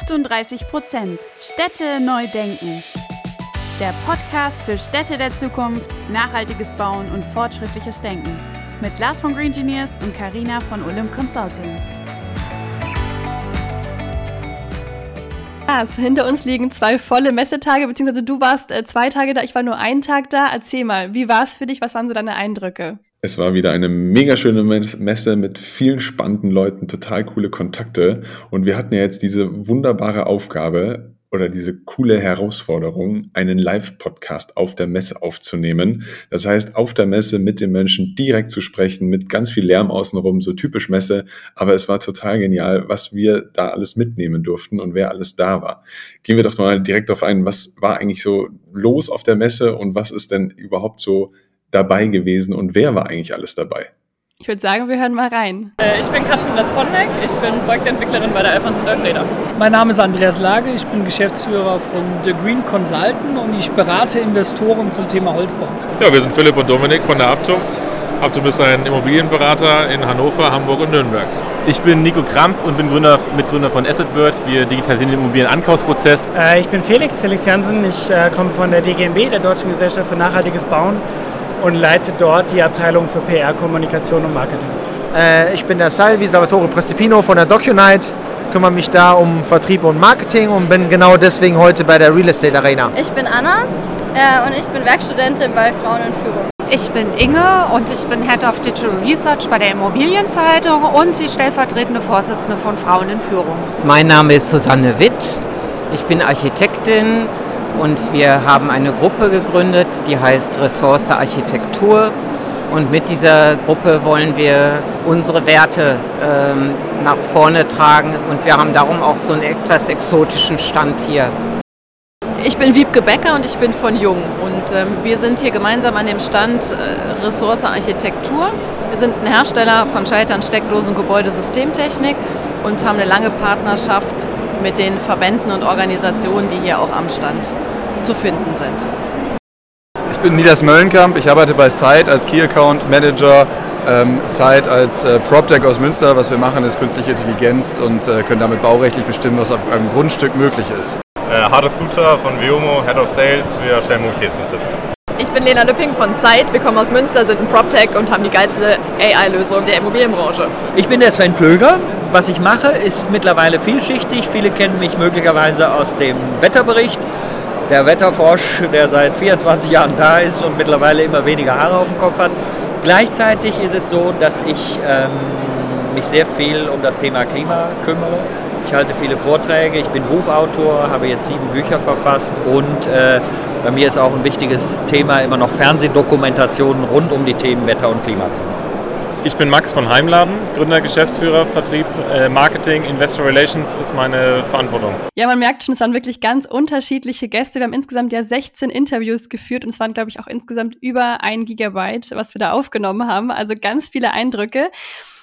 38 Prozent. Städte neu denken. Der Podcast für Städte der Zukunft, nachhaltiges Bauen und fortschrittliches Denken. Mit Lars von Green Engineers und Karina von Olymp Consulting. Lars, hinter uns liegen zwei volle Messetage, beziehungsweise du warst äh, zwei Tage da, ich war nur einen Tag da. Erzähl mal, wie war es für dich? Was waren so deine Eindrücke? Es war wieder eine mega schöne Messe mit vielen spannenden Leuten, total coole Kontakte. Und wir hatten ja jetzt diese wunderbare Aufgabe oder diese coole Herausforderung, einen Live-Podcast auf der Messe aufzunehmen. Das heißt, auf der Messe mit den Menschen direkt zu sprechen, mit ganz viel Lärm außenrum, so typisch Messe. Aber es war total genial, was wir da alles mitnehmen durften und wer alles da war. Gehen wir doch mal direkt auf ein, was war eigentlich so los auf der Messe und was ist denn überhaupt so dabei gewesen und wer war eigentlich alles dabei? Ich würde sagen, wir hören mal rein. Äh, ich bin Katrin Westponneck, ich bin Projektentwicklerin bei der Alphons und Elfreda. Mein Name ist Andreas Lage, ich bin Geschäftsführer von The Green Consultant und ich berate Investoren zum Thema Holzbau. Ja, wir sind Philipp und Dominik von der Aptum. Aptum ist ein Immobilienberater in Hannover, Hamburg und Nürnberg. Ich bin Nico Kramp und bin Gründer, Mitgründer von AssetBird. Wir digitalisieren den Immobilienankaufsprozess. Äh, ich bin Felix, Felix Jansen. Ich äh, komme von der DGNB, der Deutschen Gesellschaft für nachhaltiges Bauen und leite dort die Abteilung für PR, Kommunikation und Marketing. Äh, ich bin der Salvi Salvatore Prestipino von der DocuNight, kümmere mich da um Vertrieb und Marketing und bin genau deswegen heute bei der Real Estate Arena. Ich bin Anna äh, und ich bin Werkstudentin bei Frauen in Führung. Ich bin Inge und ich bin Head of Digital Research bei der Immobilienzeitung und die stellvertretende Vorsitzende von Frauen in Führung. Mein Name ist Susanne Witt. Ich bin Architektin und wir haben eine Gruppe gegründet, die heißt Ressource Architektur. Und mit dieser Gruppe wollen wir unsere Werte ähm, nach vorne tragen und wir haben darum auch so einen etwas exotischen Stand hier. Ich bin Wiebke Becker und ich bin von Jung und ähm, wir sind hier gemeinsam an dem Stand äh, Ressource Architektur. Wir sind ein Hersteller von Schaltern, Steckdosen, Gebäudesystemtechnik und haben eine lange Partnerschaft mit den Verbänden und Organisationen, die hier auch am Stand zu finden sind. Ich bin Nidas Möllenkamp, ich arbeite bei Site als Key Account Manager. Ähm, Site als äh, PropTech aus Münster, was wir machen, ist künstliche Intelligenz und äh, können damit baurechtlich bestimmen, was auf einem Grundstück möglich ist. Äh, Hades Suter von Viomo, Head of Sales, wir stellen Mobilitätskonzepte. Ich bin Lena Lüpping von Zeit. Wir kommen aus Münster, sind ein PropTech und haben die geilste AI-Lösung der Immobilienbranche. Ich bin der Sven Plöger. Was ich mache, ist mittlerweile vielschichtig. Viele kennen mich möglicherweise aus dem Wetterbericht der Wetterfrosch, der seit 24 Jahren da ist und mittlerweile immer weniger Haare auf dem Kopf hat. Gleichzeitig ist es so, dass ich ähm, mich sehr viel um das Thema Klima kümmere. Ich halte viele Vorträge, ich bin Buchautor, habe jetzt sieben Bücher verfasst und äh, bei mir ist auch ein wichtiges Thema immer noch Fernsehdokumentationen rund um die Themen Wetter und Klima zu machen. Ich bin Max von Heimladen, Gründer, Geschäftsführer, Vertrieb, äh, Marketing, Investor Relations ist meine Verantwortung. Ja, man merkt schon, es waren wirklich ganz unterschiedliche Gäste. Wir haben insgesamt ja 16 Interviews geführt und es waren, glaube ich, auch insgesamt über ein Gigabyte, was wir da aufgenommen haben. Also ganz viele Eindrücke.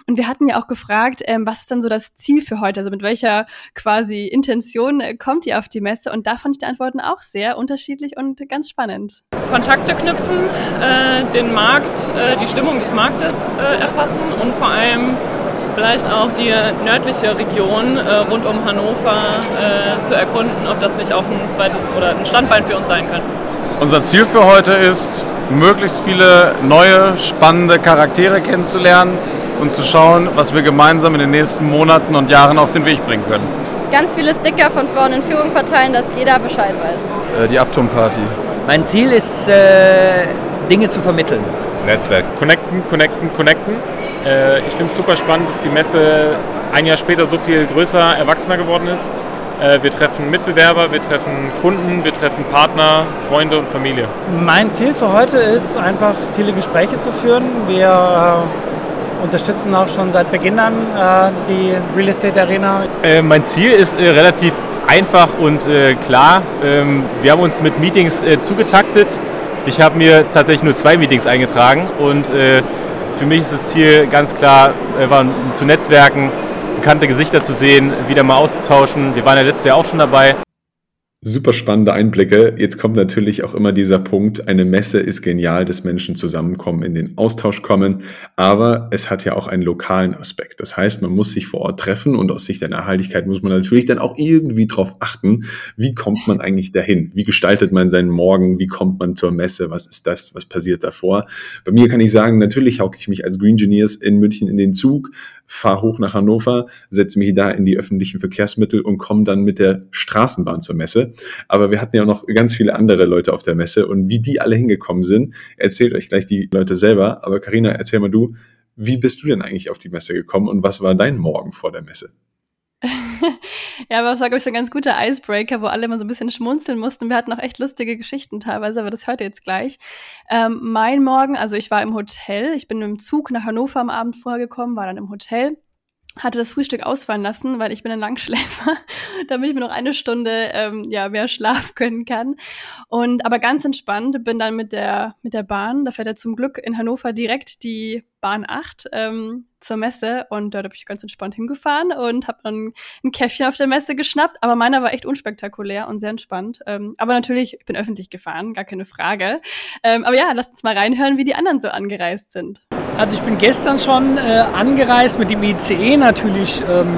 Und wir hatten ja auch gefragt, ähm, was ist dann so das Ziel für heute? Also mit welcher quasi Intention äh, kommt ihr auf die Messe? Und da fand ich die Antworten auch sehr unterschiedlich und ganz spannend. Kontakte knüpfen, äh, den Markt, äh, die Stimmung des Marktes äh, erfassen und vor allem vielleicht auch die nördliche Region äh, rund um Hannover äh, zu erkunden, ob das nicht auch ein zweites oder ein Standbein für uns sein kann. Unser Ziel für heute ist, möglichst viele neue, spannende Charaktere kennenzulernen und zu schauen, was wir gemeinsam in den nächsten Monaten und Jahren auf den Weg bringen können. Ganz viele Sticker von Frauen in Führung verteilen, dass jeder Bescheid weiß. Äh, die Upton-Party. Mein Ziel ist, äh, Dinge zu vermitteln. Netzwerk. Connecten, connecten, connecten. Äh, ich finde es super spannend, dass die Messe ein Jahr später so viel größer, erwachsener geworden ist. Äh, wir treffen Mitbewerber, wir treffen Kunden, wir treffen Partner, Freunde und Familie. Mein Ziel für heute ist einfach viele Gespräche zu führen. Wir äh, unterstützen auch schon seit Beginn an äh, die Real Estate Arena. Äh, mein Ziel ist äh, relativ einfach und äh, klar. Ähm, wir haben uns mit Meetings äh, zugetaktet. Ich habe mir tatsächlich nur zwei Meetings eingetragen und äh, für mich ist das Ziel ganz klar, zu netzwerken, bekannte Gesichter zu sehen, wieder mal auszutauschen. Wir waren ja letztes Jahr auch schon dabei. Super spannende Einblicke. Jetzt kommt natürlich auch immer dieser Punkt, eine Messe ist genial, dass Menschen zusammenkommen, in den Austausch kommen, aber es hat ja auch einen lokalen Aspekt. Das heißt, man muss sich vor Ort treffen und aus Sicht der Nachhaltigkeit muss man natürlich dann auch irgendwie darauf achten, wie kommt man eigentlich dahin? Wie gestaltet man seinen Morgen? Wie kommt man zur Messe? Was ist das? Was passiert davor? Bei mir kann ich sagen, natürlich hauke ich mich als Green Engineers in München in den Zug, fahre hoch nach Hannover, setze mich da in die öffentlichen Verkehrsmittel und komme dann mit der Straßenbahn zur Messe. Aber wir hatten ja noch ganz viele andere Leute auf der Messe und wie die alle hingekommen sind, erzählt euch gleich die Leute selber. Aber Karina, erzähl mal du, wie bist du denn eigentlich auf die Messe gekommen und was war dein Morgen vor der Messe? Ja, aber es war, glaube ich, so ein ganz guter Icebreaker, wo alle immer so ein bisschen schmunzeln mussten. Wir hatten auch echt lustige Geschichten teilweise, aber das hört ihr jetzt gleich. Ähm, mein Morgen, also ich war im Hotel, ich bin im Zug nach Hannover am Abend vorher gekommen, war dann im Hotel hatte das Frühstück ausfallen lassen, weil ich bin ein Langschläfer, damit ich mir noch eine Stunde ähm, ja, mehr Schlaf können kann. Und aber ganz entspannt bin dann mit der, mit der Bahn, da fährt ja zum Glück in Hannover direkt die Bahn 8 ähm, zur Messe und dort bin ich ganz entspannt hingefahren und habe dann ein Käffchen auf der Messe geschnappt. Aber meiner war echt unspektakulär und sehr entspannt. Ähm, aber natürlich, ich bin öffentlich gefahren, gar keine Frage. Ähm, aber ja, lasst uns mal reinhören, wie die anderen so angereist sind. Also ich bin gestern schon äh, angereist mit dem ICE, natürlich ähm,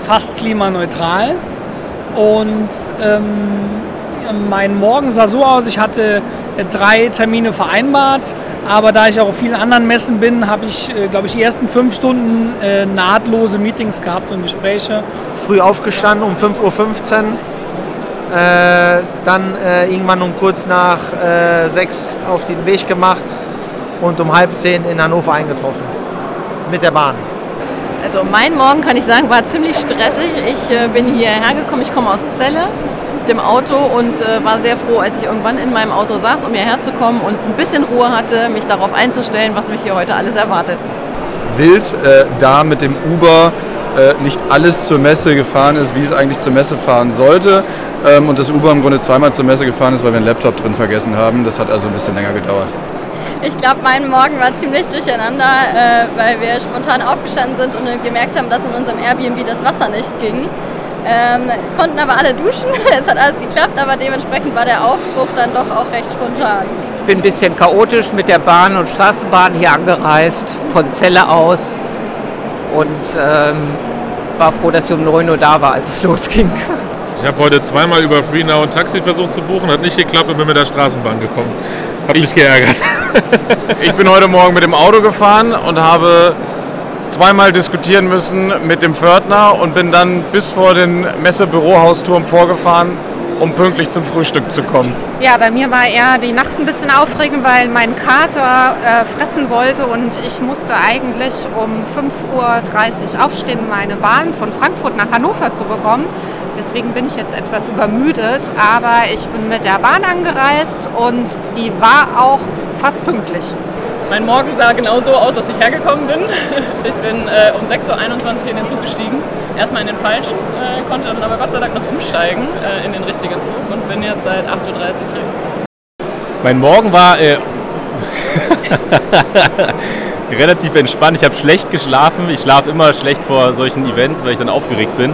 fast klimaneutral. Und ähm, mein Morgen sah so aus, ich hatte äh, drei Termine vereinbart, aber da ich auch auf vielen anderen Messen bin, habe ich, äh, glaube ich, die ersten fünf Stunden äh, nahtlose Meetings gehabt und Gespräche. Früh aufgestanden um 5.15 Uhr, äh, dann äh, irgendwann um kurz nach äh, sechs auf den Weg gemacht und um halb zehn in Hannover eingetroffen mit der Bahn. Also mein Morgen kann ich sagen, war ziemlich stressig. Ich äh, bin hierher gekommen, ich komme aus Celle mit dem Auto und äh, war sehr froh, als ich irgendwann in meinem Auto saß, um hierher zu kommen und ein bisschen Ruhe hatte, mich darauf einzustellen, was mich hier heute alles erwartet. Wild äh, da mit dem Uber äh, nicht alles zur Messe gefahren ist, wie es eigentlich zur Messe fahren sollte. Ähm, und das Uber im Grunde zweimal zur Messe gefahren ist, weil wir einen Laptop drin vergessen haben. Das hat also ein bisschen länger gedauert. Ich glaube, mein Morgen war ziemlich durcheinander, äh, weil wir spontan aufgestanden sind und gemerkt haben, dass in unserem Airbnb das Wasser nicht ging. Ähm, es konnten aber alle duschen, es hat alles geklappt, aber dementsprechend war der Aufbruch dann doch auch recht spontan. Ich bin ein bisschen chaotisch mit der Bahn und Straßenbahn hier angereist, von Celle aus und ähm, war froh, dass ich um 9 Uhr da war, als es losging. Ich habe heute zweimal über FreeNow ein Taxi versucht zu buchen, hat nicht geklappt und bin mit der Straßenbahn gekommen. Hat mich geärgert. Ich bin heute Morgen mit dem Auto gefahren und habe zweimal diskutieren müssen mit dem Pförtner und bin dann bis vor den Messebürohausturm vorgefahren, um pünktlich zum Frühstück zu kommen. Ja, bei mir war eher die Nacht ein bisschen aufregend, weil mein Kater äh, fressen wollte und ich musste eigentlich um 5.30 Uhr aufstehen, meine Bahn von Frankfurt nach Hannover zu bekommen. Deswegen bin ich jetzt etwas übermüdet, aber ich bin mit der Bahn angereist und sie war auch fast pünktlich. Mein Morgen sah genau so aus, als ich hergekommen bin. Ich bin äh, um 6.21 Uhr in den Zug gestiegen. Erstmal in den falschen, äh, konnte dann aber Gott sei Dank noch umsteigen äh, in den richtigen Zug und bin jetzt seit 8.30 Uhr hier. Mein Morgen war äh, relativ entspannt. Ich habe schlecht geschlafen. Ich schlafe immer schlecht vor solchen Events, weil ich dann aufgeregt bin.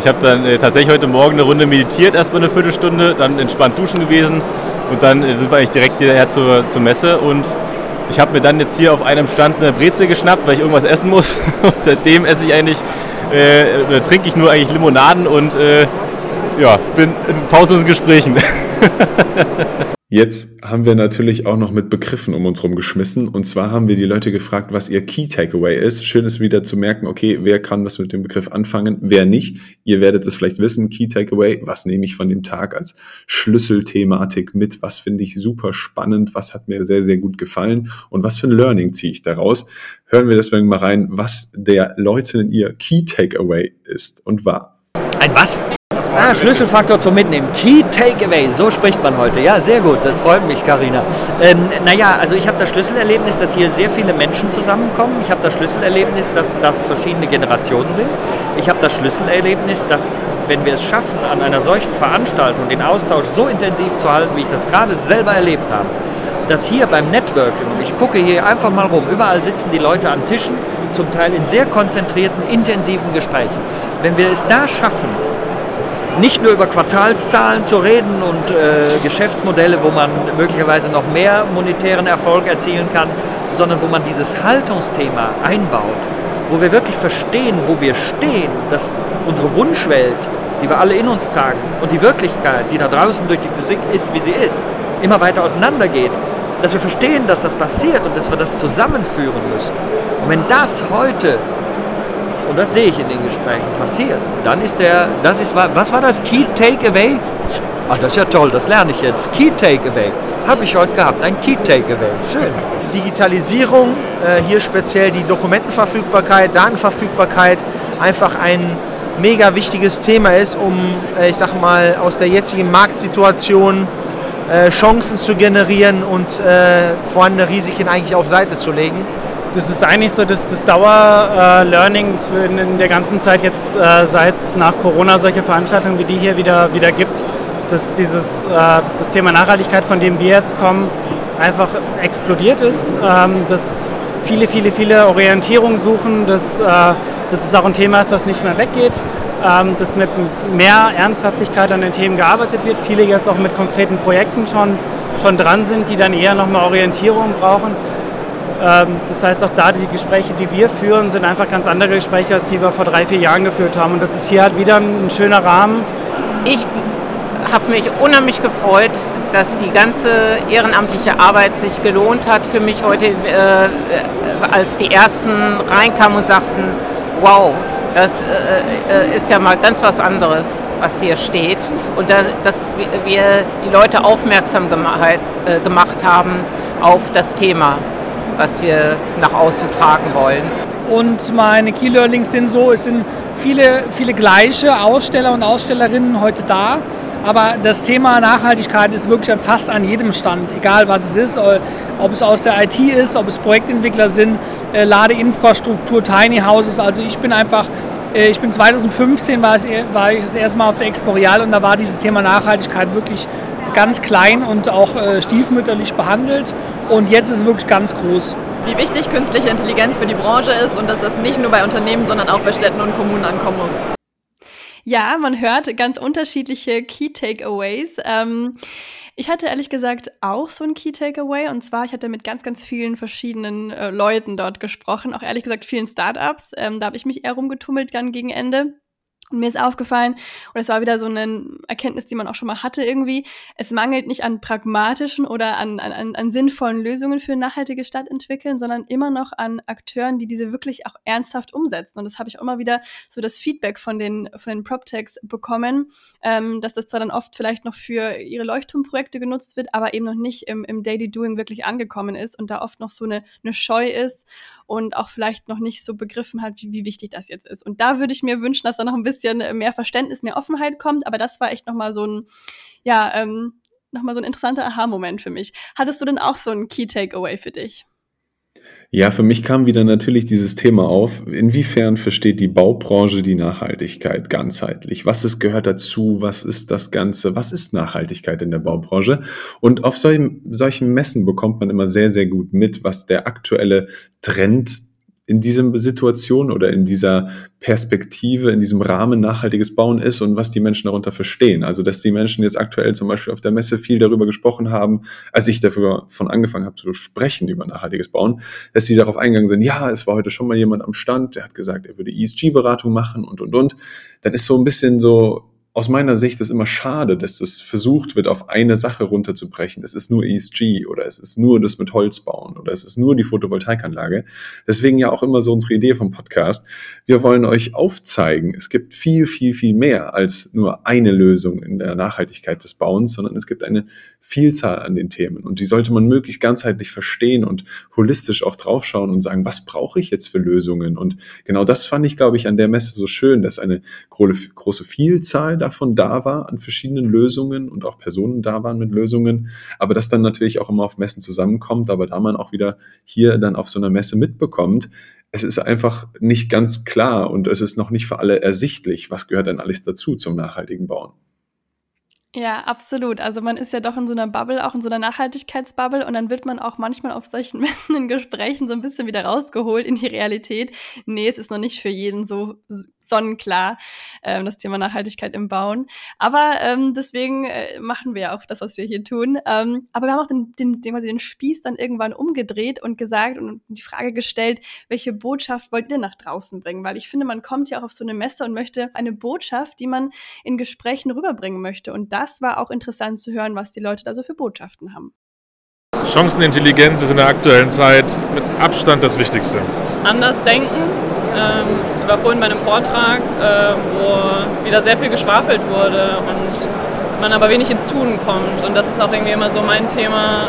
Ich habe dann äh, tatsächlich heute Morgen eine Runde meditiert, erstmal eine Viertelstunde, dann entspannt duschen gewesen und dann äh, sind wir eigentlich direkt hierher zur, zur Messe und ich habe mir dann jetzt hier auf einem Stand eine Brezel geschnappt, weil ich irgendwas essen muss. Unter dem esse ich eigentlich, äh, trinke ich nur eigentlich Limonaden und äh, ja, bin in pausenlosen Gesprächen. Jetzt haben wir natürlich auch noch mit Begriffen um uns herum geschmissen. Und zwar haben wir die Leute gefragt, was ihr Key Takeaway ist. Schön ist wieder zu merken, okay, wer kann was mit dem Begriff anfangen, wer nicht. Ihr werdet es vielleicht wissen, Key Takeaway, was nehme ich von dem Tag als Schlüsselthematik mit? Was finde ich super spannend? Was hat mir sehr, sehr gut gefallen? Und was für ein Learning ziehe ich daraus? Hören wir deswegen mal rein, was der Leute in ihr Key Takeaway ist und war. Ein was? Ah, Schlüsselfaktor zum Mitnehmen. Key Takeaway, so spricht man heute. Ja, sehr gut, das freut mich, Karina. Ähm, naja, also ich habe das Schlüsselerlebnis, dass hier sehr viele Menschen zusammenkommen. Ich habe das Schlüsselerlebnis, dass das verschiedene Generationen sind. Ich habe das Schlüsselerlebnis, dass wenn wir es schaffen, an einer solchen Veranstaltung den Austausch so intensiv zu halten, wie ich das gerade selber erlebt habe, dass hier beim Networking, ich gucke hier einfach mal rum, überall sitzen die Leute an Tischen, zum Teil in sehr konzentrierten, intensiven Gesprächen. Wenn wir es da schaffen, nicht nur über Quartalszahlen zu reden und äh, Geschäftsmodelle, wo man möglicherweise noch mehr monetären Erfolg erzielen kann, sondern wo man dieses Haltungsthema einbaut, wo wir wirklich verstehen, wo wir stehen, dass unsere Wunschwelt, die wir alle in uns tragen, und die Wirklichkeit, die da draußen durch die Physik ist, wie sie ist, immer weiter auseinandergeht, dass wir verstehen, dass das passiert und dass wir das zusammenführen müssen. Und wenn das heute und das sehe ich in den Gesprächen passiert. Dann ist der, das ist, was war das? Key Takeaway? Ach, das ist ja toll, das lerne ich jetzt. Key Takeaway. Habe ich heute gehabt, ein Key Takeaway. Schön. Digitalisierung, äh, hier speziell die Dokumentenverfügbarkeit, Datenverfügbarkeit, einfach ein mega wichtiges Thema ist, um, äh, ich sag mal, aus der jetzigen Marktsituation äh, Chancen zu generieren und vorhandene Risiken eigentlich auf Seite zu legen das ist eigentlich so das, das Dauer-Learning in, in, der ganzen Zeit jetzt, äh, seit nach Corona solche Veranstaltungen wie die hier wieder, wieder gibt, dass dieses, äh, das Thema Nachhaltigkeit, von dem wir jetzt kommen, einfach explodiert ist, ähm, dass viele, viele, viele Orientierung suchen, dass, äh, dass es auch ein Thema ist, was nicht mehr weggeht, ähm, dass mit mehr Ernsthaftigkeit an den Themen gearbeitet wird, viele jetzt auch mit konkreten Projekten schon, schon dran sind, die dann eher nochmal Orientierung brauchen. Ähm, das heißt, auch da die Gespräche, die wir führen, sind einfach ganz andere Gespräche, als die wir vor drei, vier Jahren geführt haben. Und das ist hier halt wieder ein schöner Rahmen. Ich habe mich unheimlich gefreut, dass die ganze ehrenamtliche Arbeit sich gelohnt hat für mich heute, äh, als die ersten reinkamen und sagten, wow, das äh, ist ja mal ganz was anderes, was hier steht. Und da, dass wir die Leute aufmerksam gemacht, äh, gemacht haben auf das Thema was wir nach außen tragen wollen. Und meine Key Learnings sind so, es sind viele, viele gleiche Aussteller und Ausstellerinnen heute da. Aber das Thema Nachhaltigkeit ist wirklich fast an jedem Stand, egal was es ist, ob es aus der IT ist, ob es Projektentwickler sind, äh, Ladeinfrastruktur, Tiny Houses. Also ich bin einfach, äh, ich bin 2015 war, ich das erste Mal auf der Exporeal und da war dieses Thema Nachhaltigkeit wirklich ganz klein und auch äh, stiefmütterlich behandelt. Und jetzt ist es wirklich ganz groß. Wie wichtig künstliche Intelligenz für die Branche ist und dass das nicht nur bei Unternehmen, sondern auch bei Städten und Kommunen ankommen muss. Ja, man hört ganz unterschiedliche Key Takeaways. Ähm, ich hatte ehrlich gesagt auch so ein Key Takeaway und zwar, ich hatte mit ganz, ganz vielen verschiedenen äh, Leuten dort gesprochen, auch ehrlich gesagt vielen Startups. Ähm, da habe ich mich eher rumgetummelt dann gegen Ende. Und mir ist aufgefallen, und es war wieder so eine Erkenntnis, die man auch schon mal hatte irgendwie, es mangelt nicht an pragmatischen oder an, an, an sinnvollen Lösungen für nachhaltige Stadt entwickeln, sondern immer noch an Akteuren, die diese wirklich auch ernsthaft umsetzen. Und das habe ich auch immer wieder so das Feedback von den, von den PropTechs bekommen, ähm, dass das zwar dann oft vielleicht noch für ihre Leuchtturmprojekte genutzt wird, aber eben noch nicht im, im Daily Doing wirklich angekommen ist und da oft noch so eine, eine Scheu ist und auch vielleicht noch nicht so begriffen hat, wie, wie wichtig das jetzt ist. Und da würde ich mir wünschen, dass da noch ein bisschen mehr Verständnis, mehr Offenheit kommt. Aber das war echt nochmal so ein, ja, ähm, nochmal so ein interessanter Aha-Moment für mich. Hattest du denn auch so ein Key Takeaway für dich? Ja, für mich kam wieder natürlich dieses Thema auf. Inwiefern versteht die Baubranche die Nachhaltigkeit ganzheitlich? Was ist, gehört dazu? Was ist das Ganze? Was ist Nachhaltigkeit in der Baubranche? Und auf solchen, solchen Messen bekommt man immer sehr, sehr gut mit, was der aktuelle Trend in dieser Situation oder in dieser Perspektive, in diesem Rahmen nachhaltiges Bauen ist und was die Menschen darunter verstehen. Also, dass die Menschen jetzt aktuell zum Beispiel auf der Messe viel darüber gesprochen haben, als ich dafür von angefangen habe zu sprechen über nachhaltiges Bauen, dass sie darauf eingegangen sind, ja, es war heute schon mal jemand am Stand, der hat gesagt, er würde ESG-Beratung machen und, und, und. Dann ist so ein bisschen so, aus meiner Sicht ist immer schade, dass das versucht wird, auf eine Sache runterzubrechen. Es ist nur ESG oder es ist nur das mit Holz bauen oder es ist nur die Photovoltaikanlage. Deswegen ja auch immer so unsere Idee vom Podcast. Wir wollen euch aufzeigen, es gibt viel, viel, viel mehr als nur eine Lösung in der Nachhaltigkeit des Bauens, sondern es gibt eine Vielzahl an den Themen und die sollte man möglichst ganzheitlich verstehen und holistisch auch draufschauen und sagen, was brauche ich jetzt für Lösungen? Und genau das fand ich, glaube ich, an der Messe so schön, dass eine große Vielzahl davon da war an verschiedenen Lösungen und auch Personen da waren mit Lösungen, aber das dann natürlich auch immer auf Messen zusammenkommt, aber da man auch wieder hier dann auf so einer Messe mitbekommt, es ist einfach nicht ganz klar und es ist noch nicht für alle ersichtlich, was gehört denn alles dazu zum nachhaltigen Bauen. Ja, absolut. Also man ist ja doch in so einer Bubble, auch in so einer Nachhaltigkeitsbubble und dann wird man auch manchmal auf solchen Messen in Gesprächen so ein bisschen wieder rausgeholt in die Realität. Nee, es ist noch nicht für jeden so sonnenklar, ähm, das Thema Nachhaltigkeit im Bauen. Aber ähm, deswegen äh, machen wir ja auch das, was wir hier tun. Ähm, aber wir haben auch den, den, den, quasi den Spieß dann irgendwann umgedreht und gesagt und die Frage gestellt, welche Botschaft wollt ihr nach draußen bringen? Weil ich finde, man kommt ja auch auf so eine Messe und möchte eine Botschaft, die man in Gesprächen rüberbringen möchte. Und das war auch interessant zu hören, was die Leute da so für Botschaften haben. Chancenintelligenz ist in der aktuellen Zeit mit Abstand das Wichtigste. Anders denken. Ähm, ich war vorhin bei einem Vortrag, äh, wo wieder sehr viel geschwafelt wurde und man aber wenig ins Tun kommt. Und das ist auch irgendwie immer so mein Thema,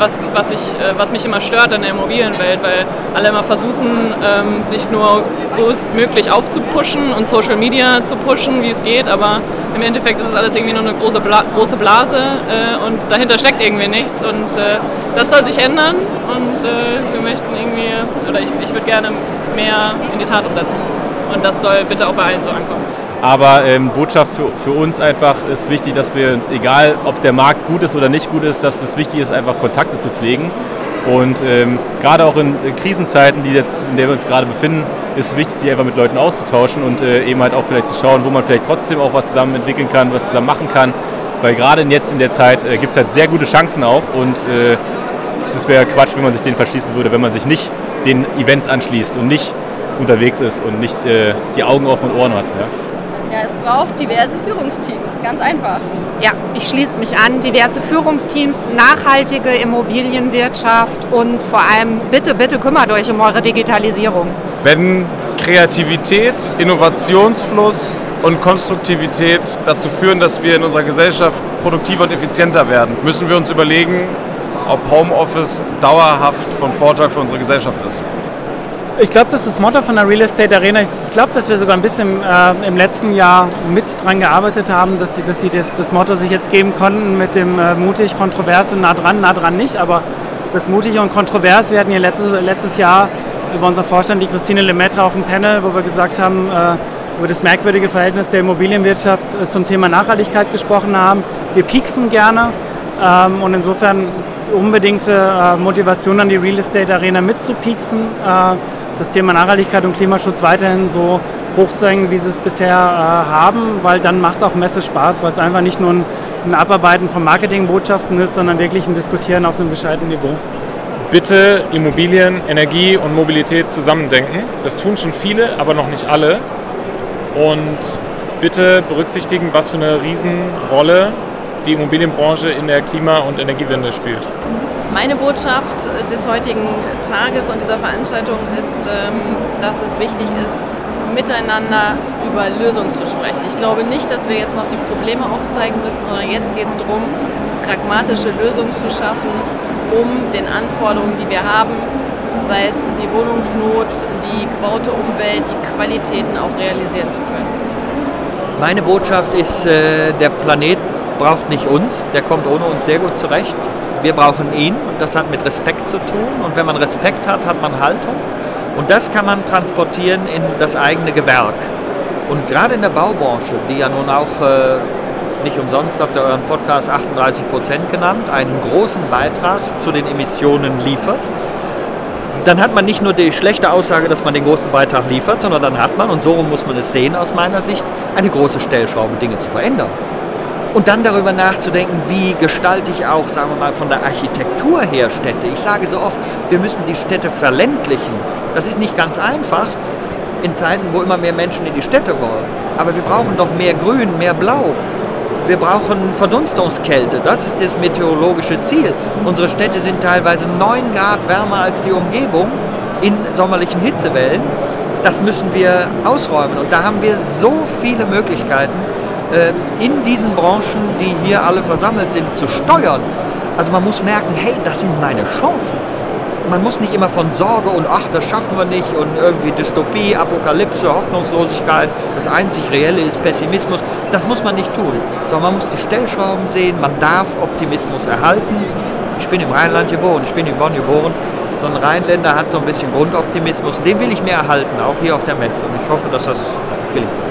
was, was, ich, äh, was mich immer stört in der Immobilienwelt, weil alle immer versuchen, ähm, sich nur größtmöglich aufzupuschen und Social Media zu pushen, wie es geht, aber im Endeffekt ist es alles irgendwie nur eine große, Bla große Blase äh, und dahinter steckt irgendwie nichts und äh, das soll sich ändern und wir möchten irgendwie, oder ich, ich würde gerne mehr in die Tat umsetzen und das soll bitte auch bei allen so ankommen. Aber ähm, Botschaft für, für uns einfach ist wichtig, dass wir uns, egal ob der Markt gut ist oder nicht gut ist, dass es wichtig ist, einfach Kontakte zu pflegen. Und ähm, gerade auch in, in Krisenzeiten, die jetzt, in der wir uns gerade befinden, ist es wichtig, sich einfach mit Leuten auszutauschen und äh, eben halt auch vielleicht zu schauen, wo man vielleicht trotzdem auch was zusammen entwickeln kann, was zusammen machen kann. Weil gerade jetzt in der Zeit äh, gibt es halt sehr gute Chancen auch und äh, das wäre Quatsch, wenn man sich den verschließen würde, wenn man sich nicht den Events anschließt und nicht unterwegs ist und nicht äh, die Augen offen und Ohren hat. Ja? Ja, es braucht diverse Führungsteams, ganz einfach. Ja, ich schließe mich an. Diverse Führungsteams, nachhaltige Immobilienwirtschaft und vor allem bitte, bitte kümmert euch um eure Digitalisierung. Wenn Kreativität, Innovationsfluss und Konstruktivität dazu führen, dass wir in unserer Gesellschaft produktiver und effizienter werden, müssen wir uns überlegen, ob Homeoffice dauerhaft von Vorteil für unsere Gesellschaft ist. Ich glaube, das ist das Motto von der Real Estate Arena. Ich glaube, dass wir sogar ein bisschen äh, im letzten Jahr mit dran gearbeitet haben, dass sie, dass sie das, das Motto sich jetzt geben konnten mit dem äh, mutig, kontrovers und nah dran, nah dran nicht, aber das mutig und kontrovers. Wir hatten hier letztes, letztes Jahr über unseren Vorstand, die Christine Lemaitre, auch ein Panel, wo wir gesagt haben, äh, über das merkwürdige Verhältnis der Immobilienwirtschaft äh, zum Thema Nachhaltigkeit gesprochen haben. Wir pieksen gerne ähm, und insofern unbedingte äh, Motivation an die Real Estate Arena mitzupieksen. Äh, das Thema Nachhaltigkeit und Klimaschutz weiterhin so hochzuhängen, wie sie es bisher äh, haben, weil dann macht auch Messe Spaß, weil es einfach nicht nur ein, ein Abarbeiten von Marketingbotschaften ist, sondern wirklich ein Diskutieren auf einem gescheiten Niveau. Bitte Immobilien, Energie und Mobilität zusammendenken. Das tun schon viele, aber noch nicht alle. Und bitte berücksichtigen, was für eine Riesenrolle die Immobilienbranche in der Klima- und Energiewende spielt. Meine Botschaft des heutigen Tages und dieser Veranstaltung ist, ähm, dass es wichtig ist, miteinander über Lösungen zu sprechen. Ich glaube nicht, dass wir jetzt noch die Probleme aufzeigen müssen, sondern jetzt geht es darum, pragmatische Lösungen zu schaffen, um den Anforderungen, die wir haben, sei es die Wohnungsnot, die gebaute Umwelt, die Qualitäten auch realisieren zu können. Meine Botschaft ist, äh, der Planet braucht nicht uns, der kommt ohne uns sehr gut zurecht wir brauchen ihn und das hat mit Respekt zu tun. Und wenn man Respekt hat, hat man Haltung. Und das kann man transportieren in das eigene Gewerk. Und gerade in der Baubranche, die ja nun auch äh, nicht umsonst habt ihr euren Podcast 38 Prozent genannt, einen großen Beitrag zu den Emissionen liefert, dann hat man nicht nur die schlechte Aussage, dass man den großen Beitrag liefert, sondern dann hat man, und so muss man es sehen aus meiner Sicht, eine große Stellschraube, Dinge zu verändern. Und dann darüber nachzudenken, wie gestalte ich auch, sagen wir mal, von der Architektur her Städte. Ich sage so oft, wir müssen die Städte verländlichen. Das ist nicht ganz einfach in Zeiten, wo immer mehr Menschen in die Städte wollen. Aber wir brauchen doch mehr Grün, mehr Blau. Wir brauchen Verdunstungskälte. Das ist das meteorologische Ziel. Unsere Städte sind teilweise 9 Grad wärmer als die Umgebung in sommerlichen Hitzewellen. Das müssen wir ausräumen. Und da haben wir so viele Möglichkeiten in diesen Branchen, die hier alle versammelt sind, zu steuern. Also man muss merken, hey, das sind meine Chancen. Man muss nicht immer von Sorge und ach, das schaffen wir nicht und irgendwie Dystopie, Apokalypse, Hoffnungslosigkeit, das einzig Reelle ist Pessimismus. Das muss man nicht tun, sondern man muss die Stellschrauben sehen, man darf Optimismus erhalten. Ich bin im Rheinland geboren, ich bin in Bonn geboren. So ein Rheinländer hat so ein bisschen Grundoptimismus, den will ich mir erhalten, auch hier auf der Messe. Und ich hoffe, dass das gelingt.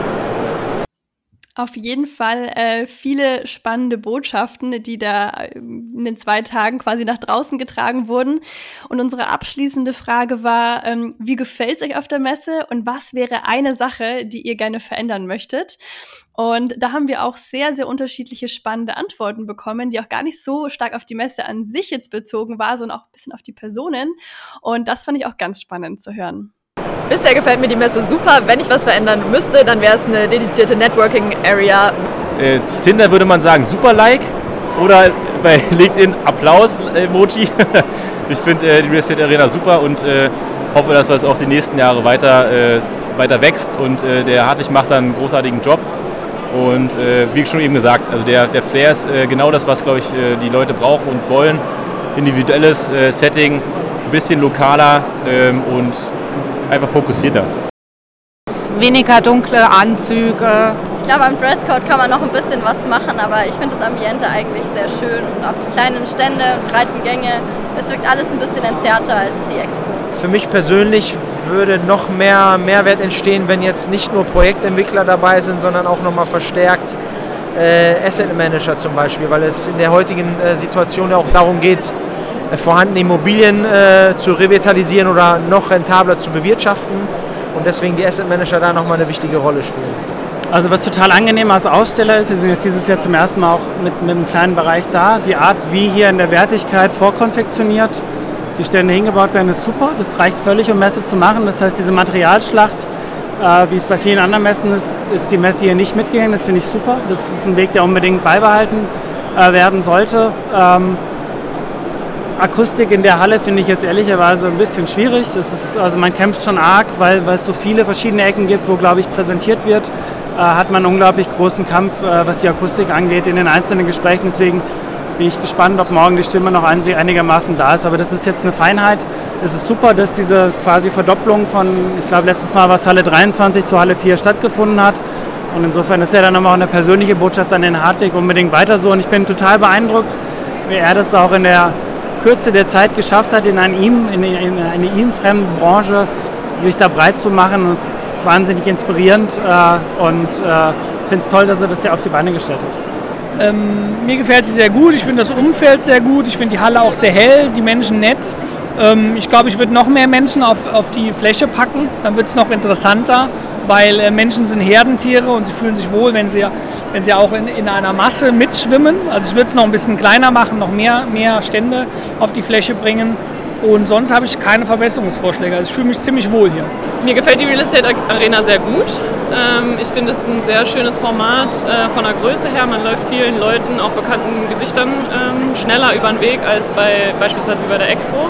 Auf jeden Fall äh, viele spannende Botschaften, die da ähm, in den zwei Tagen quasi nach draußen getragen wurden. Und unsere abschließende Frage war, ähm, wie gefällt es euch auf der Messe und was wäre eine Sache, die ihr gerne verändern möchtet? Und da haben wir auch sehr, sehr unterschiedliche spannende Antworten bekommen, die auch gar nicht so stark auf die Messe an sich jetzt bezogen war, sondern auch ein bisschen auf die Personen. Und das fand ich auch ganz spannend zu hören. Bisher gefällt mir die Messe super. Wenn ich was verändern müsste, dann wäre es eine dedizierte Networking-Area. Äh, Tinder würde man sagen super Like oder bei LinkedIn Applaus-Emoji. ich finde äh, die Real Estate Arena super und äh, hoffe, dass es auch die nächsten Jahre weiter, äh, weiter wächst und äh, der Hartwig macht dann einen großartigen Job. Und äh, wie schon eben gesagt, also der, der Flair ist genau das, was glaube ich die Leute brauchen und wollen. Individuelles Setting, ein bisschen lokaler ähm, und einfach fokussierter. Weniger dunkle Anzüge. Ich glaube, am Dresscode kann man noch ein bisschen was machen, aber ich finde das Ambiente eigentlich sehr schön und auch die kleinen Stände und breiten Gänge. Es wirkt alles ein bisschen entzerrter als die Expo. Für mich persönlich würde noch mehr Mehrwert entstehen, wenn jetzt nicht nur Projektentwickler dabei sind, sondern auch nochmal verstärkt äh, Asset Manager zum Beispiel, weil es in der heutigen äh, Situation ja auch darum geht, vorhandene Immobilien äh, zu revitalisieren oder noch rentabler zu bewirtschaften und deswegen die Asset Manager da nochmal eine wichtige Rolle spielen. Also was total angenehm als Aussteller ist, wir sind jetzt dieses Jahr zum ersten Mal auch mit, mit einem kleinen Bereich da, die Art, wie hier in der Wertigkeit vorkonfektioniert die Stände hingebaut werden, ist super. Das reicht völlig, um Messe zu machen. Das heißt, diese Materialschlacht, äh, wie es bei vielen anderen Messen ist, ist die Messe hier nicht mitgegangen. Das finde ich super. Das ist ein Weg, der unbedingt beibehalten äh, werden sollte. Ähm, Akustik in der Halle finde ich jetzt ehrlicherweise ein bisschen schwierig. Das ist, also man kämpft schon arg, weil, weil es so viele verschiedene Ecken gibt, wo, glaube ich, präsentiert wird. Äh, hat man einen unglaublich großen Kampf, äh, was die Akustik angeht, in den einzelnen Gesprächen. Deswegen bin ich gespannt, ob morgen die Stimme noch einigermaßen da ist. Aber das ist jetzt eine Feinheit. Es ist super, dass diese quasi Verdopplung von, ich glaube, letztes Mal war es Halle 23 zu Halle 4 stattgefunden hat. Und insofern ist ja dann nochmal eine persönliche Botschaft an den Hartwig unbedingt weiter so. Und ich bin total beeindruckt, wie er das auch in der Kürze der Zeit geschafft hat, in, ihm, in, in eine ihm fremde Branche sich da breit zu machen. Es ist wahnsinnig inspirierend äh, und äh, finde es toll, dass er das ja auf die Beine gestellt hat. Ähm, mir gefällt sie sehr gut, ich finde das Umfeld sehr gut, ich finde die Halle auch sehr hell, die Menschen nett. Ähm, ich glaube, ich würde noch mehr Menschen auf, auf die Fläche packen, dann wird es noch interessanter weil äh, Menschen sind Herdentiere und sie fühlen sich wohl, wenn sie, wenn sie auch in, in einer Masse mitschwimmen. Also ich würde es noch ein bisschen kleiner machen, noch mehr, mehr Stände auf die Fläche bringen. Und sonst habe ich keine Verbesserungsvorschläge. Also ich fühle mich ziemlich wohl hier. Mir gefällt die Real Estate Arena sehr gut. Ähm, ich finde es ein sehr schönes Format äh, von der Größe her. Man läuft vielen Leuten, auch bekannten Gesichtern, ähm, schneller über den Weg als bei beispielsweise bei der Expo.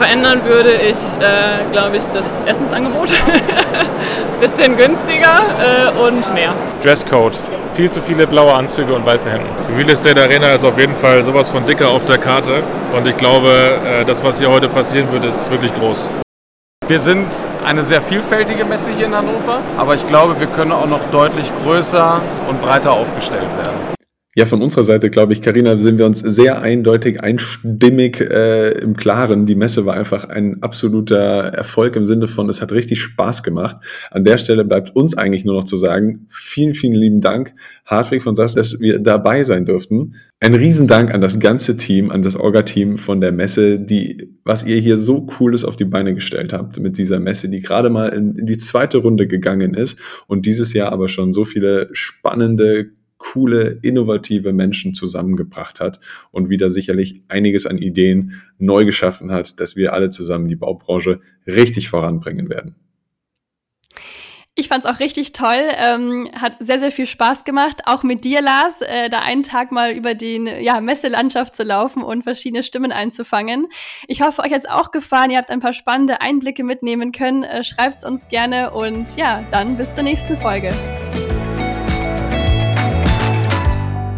Verändern würde ich, äh, glaube ich, das Essensangebot. Bisschen günstiger äh, und mehr. Dresscode. Viel zu viele blaue Anzüge und weiße Hemden. Die Real Estate Arena ist auf jeden Fall sowas von dicker auf der Karte. Und ich glaube, äh, das, was hier heute passieren wird, ist wirklich groß. Wir sind eine sehr vielfältige Messe hier in Hannover, aber ich glaube, wir können auch noch deutlich größer und breiter aufgestellt werden. Ja, von unserer Seite, glaube ich, Karina, sind wir uns sehr eindeutig, einstimmig äh, im Klaren. Die Messe war einfach ein absoluter Erfolg im Sinne von, es hat richtig Spaß gemacht. An der Stelle bleibt uns eigentlich nur noch zu sagen, vielen, vielen lieben Dank, Hartwig von SAS, dass wir dabei sein durften. Ein Riesendank an das ganze Team, an das Orga-Team von der Messe, die, was ihr hier so Cooles auf die Beine gestellt habt mit dieser Messe, die gerade mal in, in die zweite Runde gegangen ist und dieses Jahr aber schon so viele spannende, coole, innovative Menschen zusammengebracht hat und wieder sicherlich einiges an Ideen neu geschaffen hat, dass wir alle zusammen die Baubranche richtig voranbringen werden. Ich fand es auch richtig toll. Ähm, hat sehr, sehr viel Spaß gemacht. Auch mit dir, Lars, äh, da einen Tag mal über die ja, Messelandschaft zu laufen und verschiedene Stimmen einzufangen. Ich hoffe, euch hat es auch gefallen. Ihr habt ein paar spannende Einblicke mitnehmen können. Äh, Schreibt es uns gerne und ja, dann bis zur nächsten Folge.